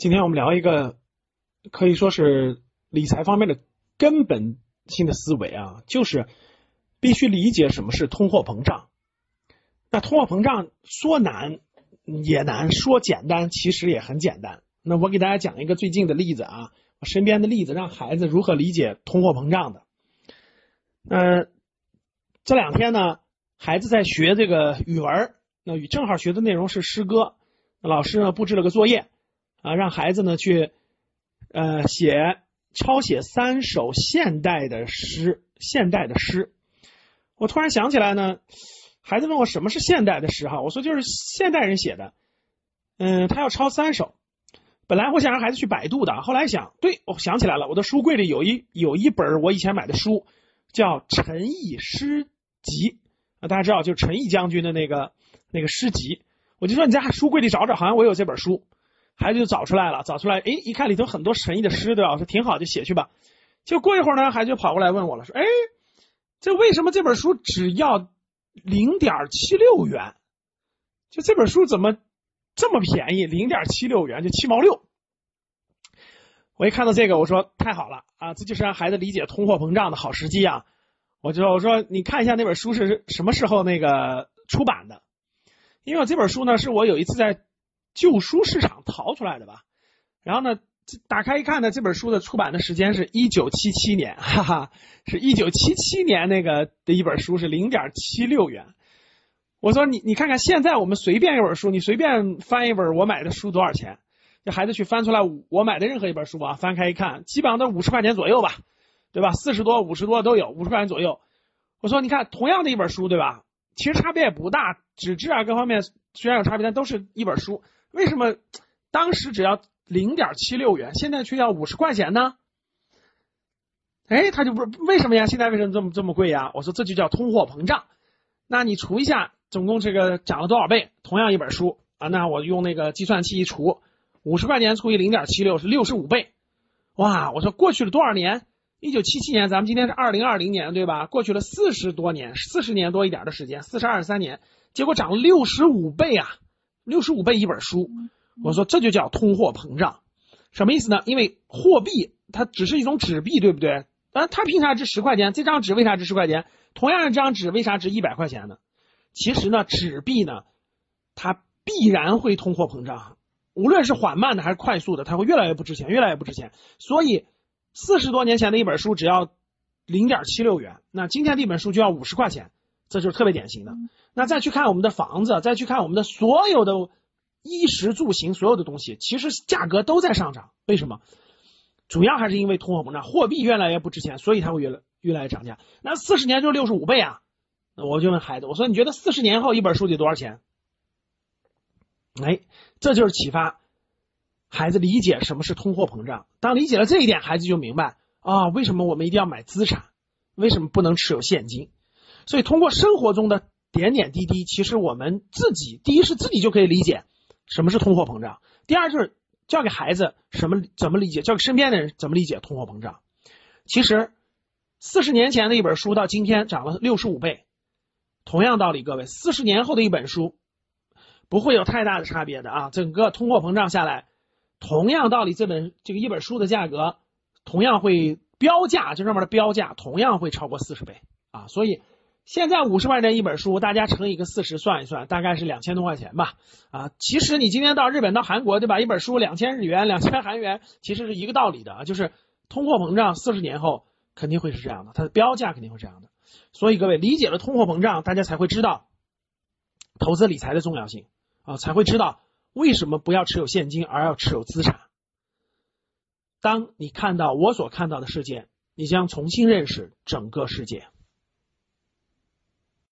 今天我们聊一个可以说是理财方面的根本性的思维啊，就是必须理解什么是通货膨胀。那通货膨胀说难也难，说简单其实也很简单。那我给大家讲一个最近的例子啊，我身边的例子，让孩子如何理解通货膨胀的。嗯，这两天呢，孩子在学这个语文，那语正好学的内容是诗歌，老师呢布置了个作业啊，让孩子呢去呃写抄写三首现代的诗，现代的诗。我突然想起来呢。孩子问我什么是现代的诗哈，我说就是现代人写的，嗯，他要抄三首。本来我想让孩子去百度的，后来想，对，我想起来了，我的书柜里有一有一本我以前买的书，叫《陈毅诗集》啊，大家知道就是陈毅将军的那个那个诗集。我就说你在书柜里找找，好像我有这本书。孩子就找出来了，找出来，哎，一看里头很多神异的诗，对吧？我说挺好，就写去吧。就过一会儿呢，孩子就跑过来问我了，说，哎，这为什么这本书只要？零点七六元，就这本书怎么这么便宜？零点七六元就七毛六。我一看到这个，我说太好了啊，这就是让孩子理解通货膨胀的好时机啊！我就我说你看一下那本书是什么时候那个出版的？因为我这本书呢是我有一次在旧书市场淘出来的吧，然后呢。打开一看呢，这本书的出版的时间是一九七七年，哈哈，是一九七七年那个的一本书是零点七六元。我说你你看看现在我们随便一本书，你随便翻一本我买的书多少钱？这孩子去翻出来我买的任何一本书啊，翻开一看，基本上都是五十块钱左右吧，对吧？四十多、五十多都有，五十块钱左右。我说你看同样的一本书，对吧？其实差别也不大，纸质啊各方面虽然有差别，但都是一本书。为什么当时只要？零点七六元，现在却要五十块钱呢？哎，他就不是为什么呀？现在为什么这么这么贵呀？我说这就叫通货膨胀。那你除一下，总共这个涨了多少倍？同样一本书啊，那我用那个计算器一除，五十块钱除以零点七六是六十五倍。哇！我说过去了多少年？一九七七年，咱们今天是二零二零年，对吧？过去了四十多年，四十年多一点的时间，四十二三年，结果涨了六十五倍啊！六十五倍一本书。我说这就叫通货膨胀，什么意思呢？因为货币它只是一种纸币，对不对？啊，它凭啥值十块钱？这张纸为啥值十块钱？同样一张纸为啥值一百块钱呢？其实呢，纸币呢，它必然会通货膨胀，无论是缓慢的还是快速的，它会越来越不值钱，越来越不值钱。所以四十多年前的一本书只要零点七六元，那今天的一本书就要五十块钱，这就是特别典型的。那再去看我们的房子，再去看我们的所有的。衣食住行所有的东西，其实价格都在上涨。为什么？主要还是因为通货膨胀，货币越来越不值钱，所以它会越来越来越涨价。那四十年就是六十五倍啊！我就问孩子，我说你觉得四十年后一本书得多少钱？哎，这就是启发孩子理解什么是通货膨胀。当理解了这一点，孩子就明白啊，为什么我们一定要买资产？为什么不能持有现金？所以通过生活中的点点滴滴，其实我们自己第一是自己就可以理解。什么是通货膨胀？第二就是教给孩子什么怎么理解，教给身边的人怎么理解通货膨胀。其实四十年前的一本书到今天涨了六十五倍，同样道理，各位，四十年后的一本书不会有太大的差别的啊。整个通货膨胀下来，同样道理，这本这个一本书的价格同样会标价，就上面的标价同样会超过四十倍啊。所以。现在五十块钱一本书，大家乘一个四十算一算，大概是两千多块钱吧。啊，其实你今天到日本、到韩国，对吧？一本书两千日元、两千韩元，其实是一个道理的啊。就是通货膨胀，四十年后肯定会是这样的，它的标价肯定会这样的。所以各位理解了通货膨胀，大家才会知道投资理财的重要性啊，才会知道为什么不要持有现金而要持有资产。当你看到我所看到的世界，你将重新认识整个世界。